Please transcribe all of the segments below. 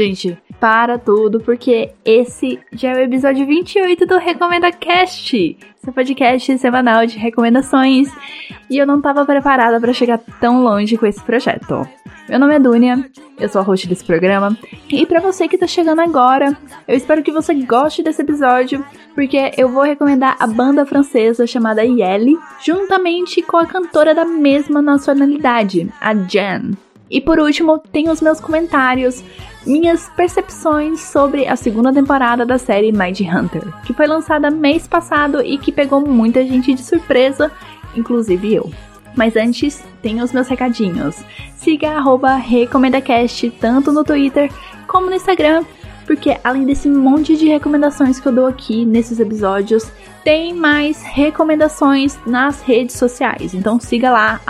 Gente, para tudo, porque esse já é o episódio 28 do Recomenda Cast, seu podcast semanal de recomendações. E eu não tava preparada para chegar tão longe com esse projeto. Meu nome é Dunia, eu sou a host desse programa. E para você que tá chegando agora, eu espero que você goste desse episódio, porque eu vou recomendar a banda francesa chamada Yelle, juntamente com a cantora da mesma nacionalidade, a Jan. E por último, tem os meus comentários, minhas percepções sobre a segunda temporada da série Mind Hunter, que foi lançada mês passado e que pegou muita gente de surpresa, inclusive eu. Mas antes, tem os meus recadinhos. Siga arroba RecomendaCast tanto no Twitter como no Instagram porque além desse monte de recomendações que eu dou aqui nesses episódios, tem mais recomendações nas redes sociais. Então siga lá,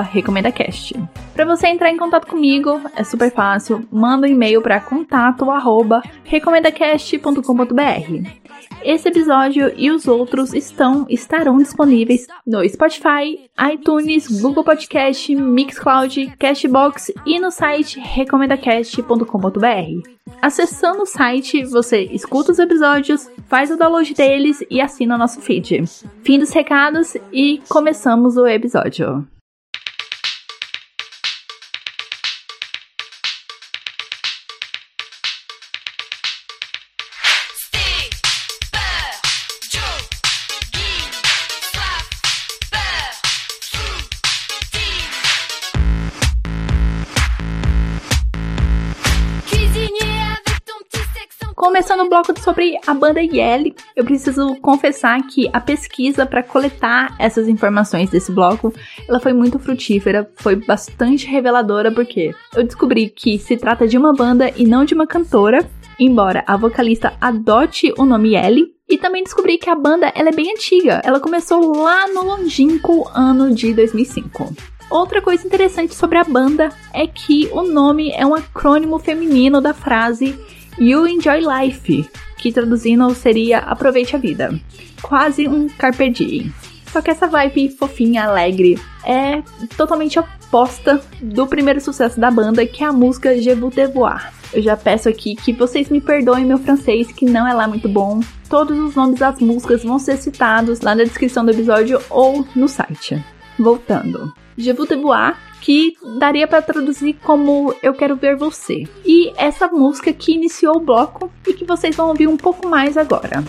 RecomendaCast. Para você entrar em contato comigo, é super fácil. Manda um e-mail para contato recomendacast.com.br. Esse episódio e os outros estão estarão disponíveis no Spotify, iTunes, Google Podcast, Mixcloud, Cashbox e no site recomendacast.com.br. Acessando o site, você escuta os episódios, faz o download deles e assina nosso feed. Fim dos recados e começamos o episódio. Começando o bloco sobre a banda Yelle, eu preciso confessar que a pesquisa para coletar essas informações desse bloco, ela foi muito frutífera, foi bastante reveladora porque eu descobri que se trata de uma banda e não de uma cantora, embora a vocalista adote o nome Yelle, e também descobri que a banda ela é bem antiga. Ela começou lá no longínquo ano de 2005. Outra coisa interessante sobre a banda é que o nome é um acrônimo feminino da frase You Enjoy Life, que traduzindo seria Aproveite a Vida. Quase um Carpe Diem. Só que essa vibe fofinha, alegre, é totalmente oposta do primeiro sucesso da banda, que é a música Je vous devoir. Eu já peço aqui que vocês me perdoem meu francês, que não é lá muito bom. Todos os nomes das músicas vão ser citados lá na descrição do episódio ou no site. Voltando. Je vous devoir que daria para traduzir como Eu Quero Ver Você. E essa música que iniciou o bloco e que vocês vão ouvir um pouco mais agora.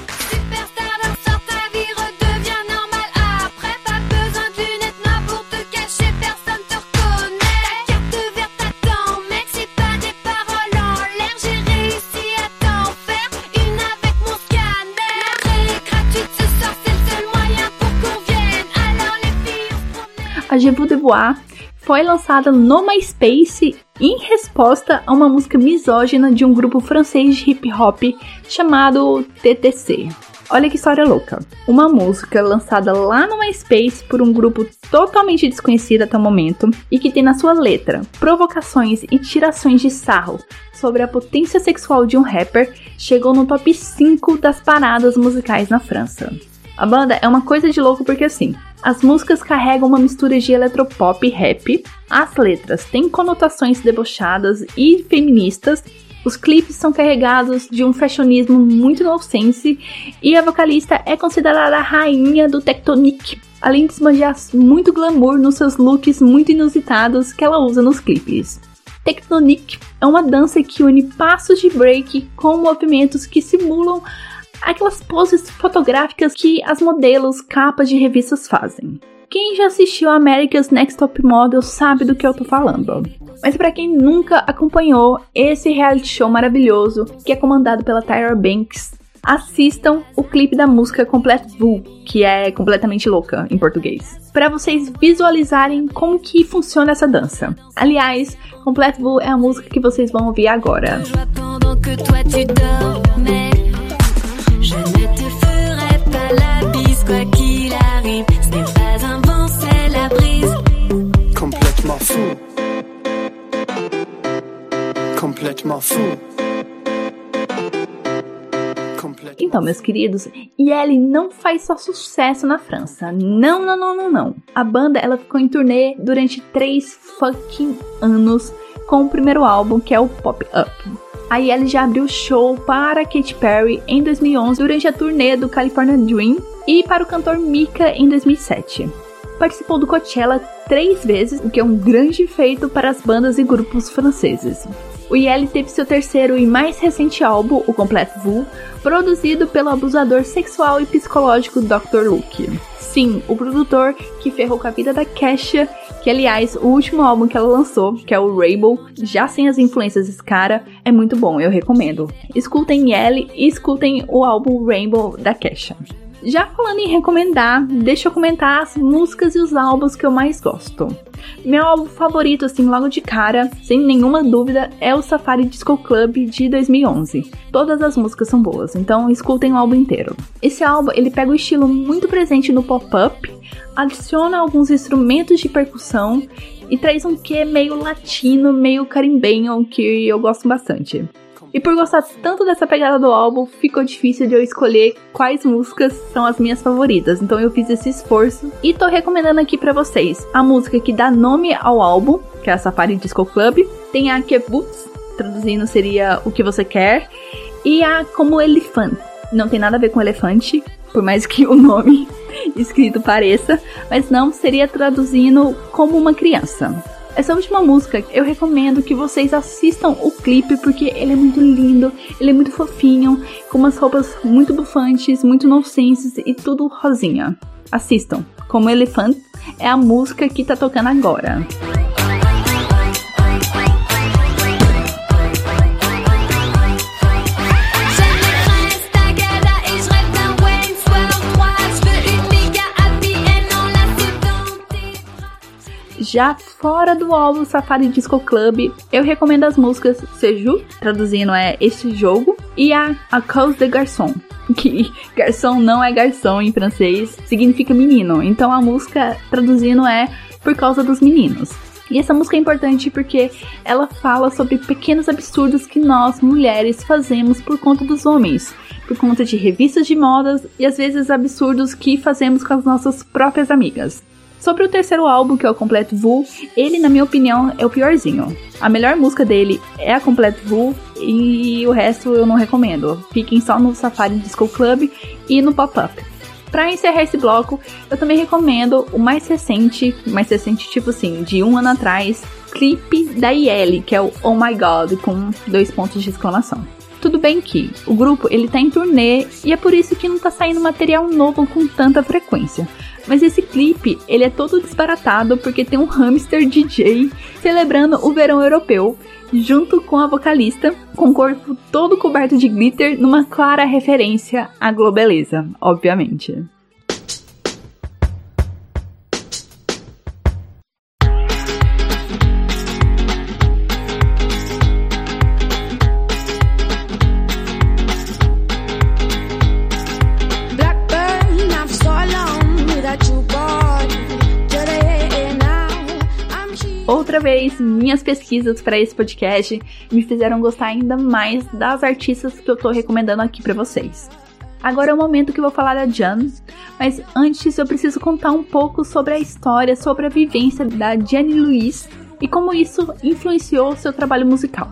A Je vous devoir foi lançada no MySpace em resposta a uma música misógina de um grupo francês de hip hop chamado TTC. Olha que história louca. Uma música lançada lá no MySpace por um grupo totalmente desconhecido até o momento e que tem na sua letra provocações e tirações de sarro sobre a potência sexual de um rapper chegou no top 5 das paradas musicais na França. A banda é uma coisa de louco porque assim, as músicas carregam uma mistura de eletropop e rap, as letras têm conotações debochadas e feministas, os clipes são carregados de um fashionismo muito nonsense. E a vocalista é considerada a rainha do tectonic, além de esbanjar muito glamour nos seus looks muito inusitados que ela usa nos clipes. Tectonic é uma dança que une passos de break com movimentos que simulam aquelas poses fotográficas que as modelos capas de revistas fazem. Quem já assistiu America's Next Top Model sabe do que eu tô falando. Mas para quem nunca acompanhou esse reality show maravilhoso, que é comandado pela Tyra Banks, assistam o clipe da música Complete Vu, que é completamente louca em português, para vocês visualizarem como que funciona essa dança. Aliás, Complete Vu é a música que vocês vão ouvir agora. Je Complètement fou. Então, meus queridos, Yelle não faz só sucesso na França. Não, não, não, não, não. A banda ela ficou em turnê durante três fucking anos com o primeiro álbum, que é o Pop Up. A Yelly já abriu show para Katy Perry em 2011 durante a turnê do California Dream e para o cantor Mika em 2007. Participou do Coachella três vezes, o que é um grande feito para as bandas e grupos franceses. O Yelly teve seu terceiro e mais recente álbum, o Complete Vu, produzido pelo abusador sexual e psicológico Dr. Luke. Sim, o produtor que ferrou com a vida da Kesha, que aliás, o último álbum que ela lançou, que é o Rainbow, já sem as influências desse cara, é muito bom, eu recomendo. Escutem Yelly e escutem o álbum Rainbow da Kesha. Já falando em recomendar, deixa eu comentar as músicas e os álbuns que eu mais gosto. Meu álbum favorito, assim, logo de cara, sem nenhuma dúvida, é o Safari Disco Club de 2011. Todas as músicas são boas, então escutem o álbum inteiro. Esse álbum, ele pega o estilo muito presente no pop-up, adiciona alguns instrumentos de percussão e traz um quê meio latino, meio carimbenho, que eu gosto bastante. E por gostar tanto dessa pegada do álbum, ficou difícil de eu escolher quais músicas são as minhas favoritas. Então eu fiz esse esforço e tô recomendando aqui para vocês a música que dá nome ao álbum, que é a Safari Disco Club. Tem a Kebuts, traduzindo seria o que você quer, e a Como Elefante. Não tem nada a ver com elefante, por mais que o nome escrito pareça, mas não seria traduzindo como uma criança. Essa última música, eu recomendo que vocês assistam o clipe porque ele é muito lindo, ele é muito fofinho, com umas roupas muito bufantes, muito nonsenses e tudo rosinha. Assistam. Como Elephant é a música que tá tocando agora. Já fora do álbum Safari Disco Club, eu recomendo as músicas Seju, traduzindo é Este Jogo, e a A Cause de Garçon, que garçom não é garçom em francês, significa menino. Então a música traduzindo é Por causa dos meninos. E essa música é importante porque ela fala sobre pequenos absurdos que nós, mulheres, fazemos por conta dos homens, por conta de revistas de modas e às vezes absurdos que fazemos com as nossas próprias amigas. Sobre o terceiro álbum, que é o Completo Vu, ele, na minha opinião, é o piorzinho. A melhor música dele é a Completo Vu e o resto eu não recomendo. Fiquem só no Safari Disco Club e no Pop-Up. Para encerrar esse bloco, eu também recomendo o mais recente, mais recente tipo assim, de um ano atrás, clipe da Yelly, que é o Oh My God, com dois pontos de exclamação. Tudo bem que o grupo ele tá em turnê e é por isso que não tá saindo material novo com tanta frequência. Mas esse clipe, ele é todo desbaratado porque tem um hamster DJ celebrando o verão europeu, junto com a vocalista, com o corpo todo coberto de glitter, numa clara referência à globeleza, obviamente. Minhas pesquisas para esse podcast me fizeram gostar ainda mais das artistas que eu tô recomendando aqui para vocês. Agora é o momento que eu vou falar da Jan, mas antes eu preciso contar um pouco sobre a história, sobre a vivência da Jane Louise e como isso influenciou seu trabalho musical.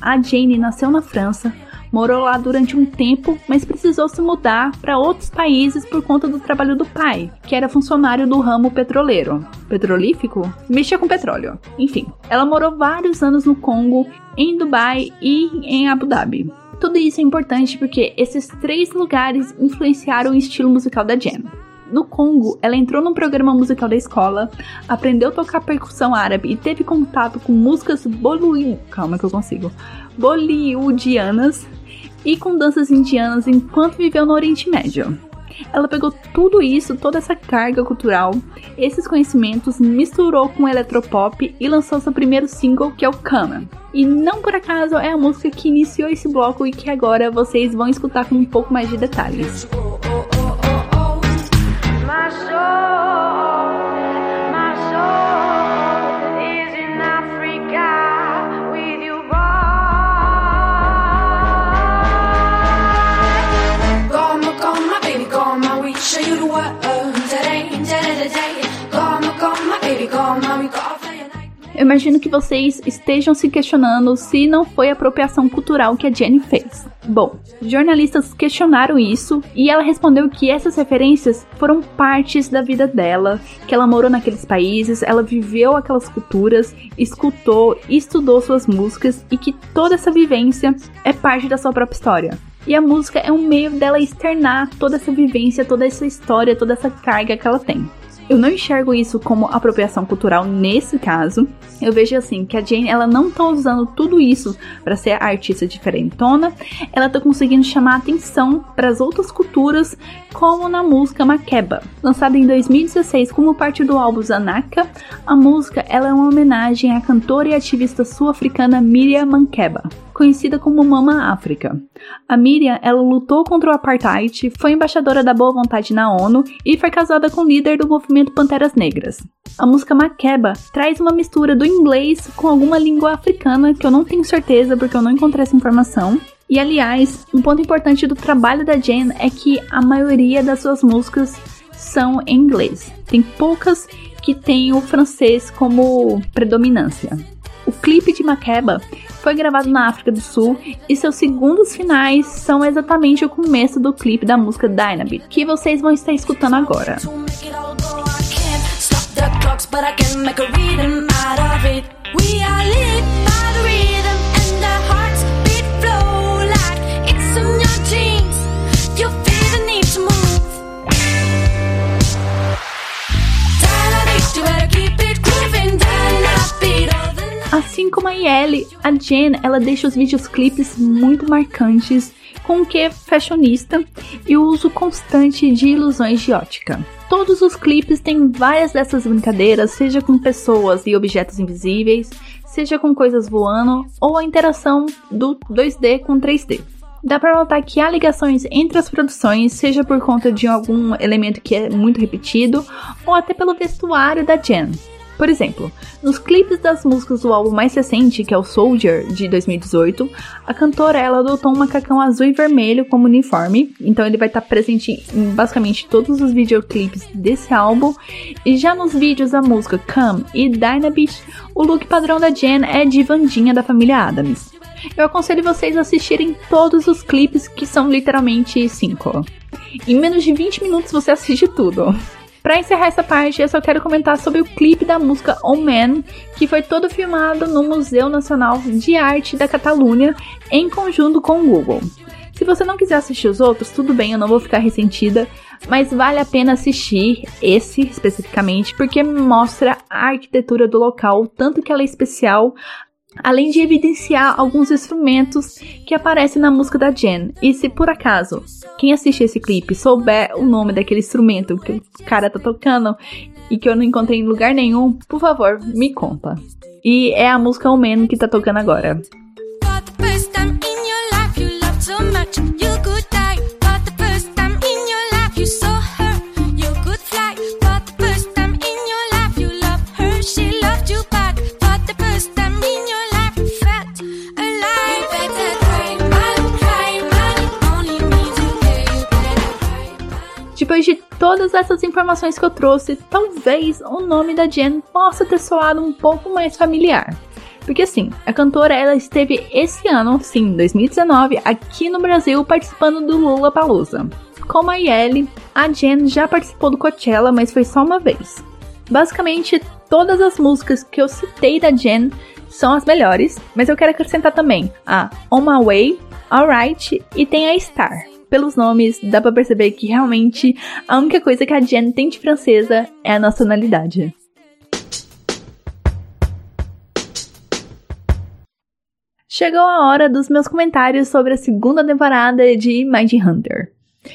A Jane nasceu na França, Morou lá durante um tempo, mas precisou se mudar para outros países por conta do trabalho do pai, que era funcionário do ramo petroleiro. Petrolífico? Mexia com petróleo. Enfim, ela morou vários anos no Congo, em Dubai e em Abu Dhabi. Tudo isso é importante porque esses três lugares influenciaram o estilo musical da Jen. No Congo, ela entrou num programa musical da escola, aprendeu a tocar percussão árabe e teve contato com músicas bolu... calma que eu consigo, bollywoodianas e com danças indianas enquanto viveu no Oriente Médio. Ela pegou tudo isso, toda essa carga cultural, esses conhecimentos, misturou com eletropop e lançou seu primeiro single, que é o Kama. E não por acaso é a música que iniciou esse bloco e que agora vocês vão escutar com um pouco mais de detalhes. show you the world. Eu imagino que vocês estejam se questionando se não foi apropriação cultural que a Jenny fez. Bom, jornalistas questionaram isso e ela respondeu que essas referências foram partes da vida dela, que ela morou naqueles países, ela viveu aquelas culturas, escutou estudou suas músicas e que toda essa vivência é parte da sua própria história. E a música é um meio dela externar toda essa vivência, toda essa história, toda essa carga que ela tem. Eu não enxergo isso como apropriação cultural nesse caso. Eu vejo assim que a Jane ela não tá usando tudo isso para ser a artista diferentona, ela tá conseguindo chamar atenção para as outras culturas, como na música Makeba, lançada em 2016 como parte do álbum Zanaka. A música ela é uma homenagem à cantora e ativista sul-africana Miriam Makeba conhecida como Mama África. A Miriam, ela lutou contra o apartheid, foi embaixadora da boa vontade na ONU e foi casada com o líder do movimento Panteras Negras. A música Makeba traz uma mistura do inglês com alguma língua africana que eu não tenho certeza porque eu não encontrei essa informação. E aliás, um ponto importante do trabalho da Jane é que a maioria das suas músicas são em inglês. Tem poucas que têm o francês como predominância. O clipe de Makeba foi gravado na África do Sul e seus segundos finais são exatamente o começo do clipe da música Dynamite, que vocês vão estar escutando agora. We are lit by the A Jen ela deixa os videoclipes muito marcantes com o que fashionista e o uso constante de ilusões de ótica. Todos os clipes têm várias dessas brincadeiras, seja com pessoas e objetos invisíveis, seja com coisas voando ou a interação do 2D com 3D. Dá para notar que há ligações entre as produções, seja por conta de algum elemento que é muito repetido ou até pelo vestuário da Jen. Por exemplo, nos clipes das músicas do álbum mais recente, que é o Soldier, de 2018, a cantora ela adotou um macacão azul e vermelho como uniforme, então ele vai estar presente em basicamente todos os videoclipes desse álbum. E já nos vídeos da música Come e Dynamite, o look padrão da Jen é de Vandinha da família Adams. Eu aconselho vocês a assistirem todos os clipes, que são literalmente 5. Em menos de 20 minutos você assiste tudo. Para encerrar essa parte, eu só quero comentar sobre o clipe da música On Man, que foi todo filmado no Museu Nacional de Arte da Catalunha, em conjunto com o Google. Se você não quiser assistir os outros, tudo bem, eu não vou ficar ressentida, mas vale a pena assistir esse especificamente, porque mostra a arquitetura do local, tanto que ela é especial, além de evidenciar alguns instrumentos que aparecem na música da Jen. E se por acaso quem assistir esse clipe souber o nome daquele instrumento que o cara tá tocando e que eu não encontrei em lugar nenhum, por favor, me conta. E é a música O Man que tá tocando agora. Todas essas informações que eu trouxe, talvez o nome da Jen possa ter soado um pouco mais familiar. Porque assim, a cantora ela esteve esse ano, sim, 2019, aqui no Brasil participando do Lula Palusa. Como a Yelle, a Jen já participou do Coachella, mas foi só uma vez. Basicamente, todas as músicas que eu citei da Jen são as melhores, mas eu quero acrescentar também a On My Way, Alright e tem a Star pelos nomes, dá pra perceber que realmente a única coisa que a Jen tem de francesa é a nacionalidade. Chegou a hora dos meus comentários sobre a segunda temporada de Mind Hunter.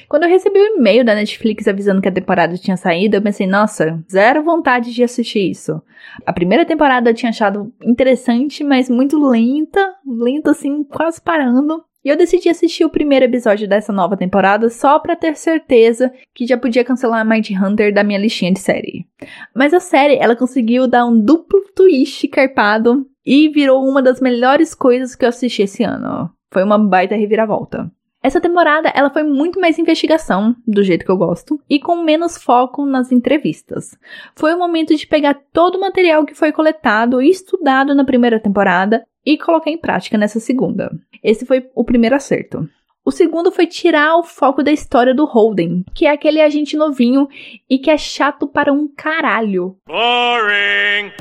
Quando eu recebi o e-mail da Netflix avisando que a temporada tinha saído, eu pensei, nossa, zero vontade de assistir isso. A primeira temporada eu tinha achado interessante, mas muito lenta, lenta assim, quase parando. E eu decidi assistir o primeiro episódio dessa nova temporada só para ter certeza que já podia cancelar Mind Hunter da minha listinha de série. Mas a série, ela conseguiu dar um duplo twist carpado e virou uma das melhores coisas que eu assisti esse ano. Foi uma baita reviravolta. Essa temporada ela foi muito mais investigação, do jeito que eu gosto, e com menos foco nas entrevistas. Foi o momento de pegar todo o material que foi coletado e estudado na primeira temporada e colocar em prática nessa segunda. Esse foi o primeiro acerto. O segundo foi tirar o foco da história do Holden, que é aquele agente novinho e que é chato para um caralho. Boring!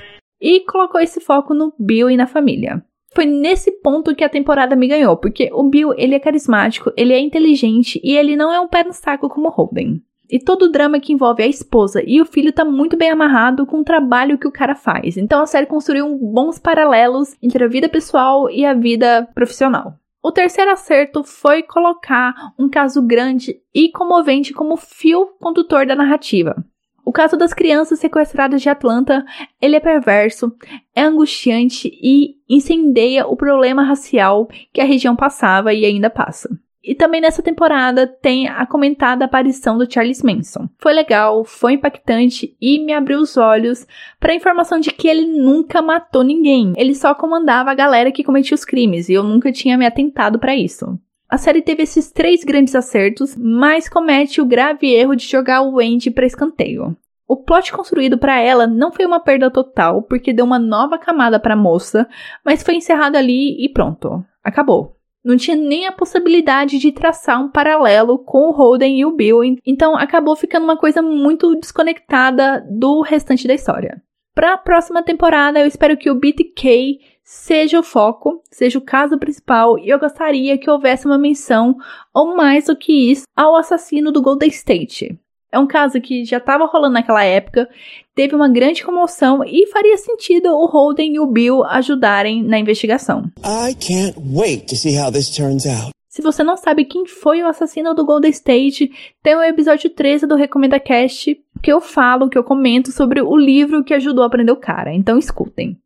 E colocou esse foco no Bill e na família. Foi nesse ponto que a temporada me ganhou, porque o Bill, ele é carismático, ele é inteligente e ele não é um pé no saco como Holden. E todo o drama que envolve a esposa e o filho tá muito bem amarrado com o trabalho que o cara faz. Então a série construiu bons paralelos entre a vida pessoal e a vida profissional. O terceiro acerto foi colocar um caso grande e comovente como fio condutor da narrativa. O caso das crianças sequestradas de Atlanta, ele é perverso, é angustiante e incendeia o problema racial que a região passava e ainda passa. E também nessa temporada tem a comentada aparição do Charles Manson. Foi legal, foi impactante e me abriu os olhos para a informação de que ele nunca matou ninguém. Ele só comandava a galera que cometia os crimes e eu nunca tinha me atentado para isso. A série teve esses três grandes acertos, mas comete o grave erro de jogar o Wendy para escanteio. O plot construído para ela não foi uma perda total, porque deu uma nova camada para a moça, mas foi encerrado ali e pronto, acabou. Não tinha nem a possibilidade de traçar um paralelo com o Holden e o Bill, então acabou ficando uma coisa muito desconectada do restante da história. Para a próxima temporada, eu espero que o BTK seja o foco, seja o caso principal, e eu gostaria que houvesse uma menção, ou mais do que isso, ao assassino do Golden State. É um caso que já estava rolando naquela época, teve uma grande comoção e faria sentido o Holden e o Bill ajudarem na investigação. I can't wait to see how this turns out. Se você não sabe quem foi o assassino do Golden State, tem o episódio 13 do Recomenda Cast que eu falo, que eu comento sobre o livro que ajudou a prender o cara. Então escutem.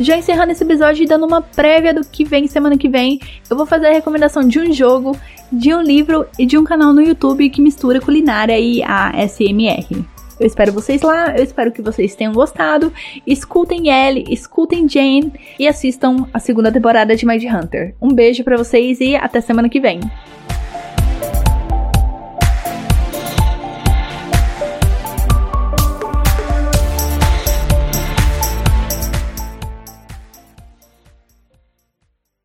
Já encerrando esse episódio e dando uma prévia do que vem semana que vem, eu vou fazer a recomendação de um jogo, de um livro e de um canal no YouTube que mistura culinária e ASMR. Eu espero vocês lá, eu espero que vocês tenham gostado. Escutem Ellie, escutem Jane e assistam a segunda temporada de Mind Hunter. Um beijo para vocês e até semana que vem.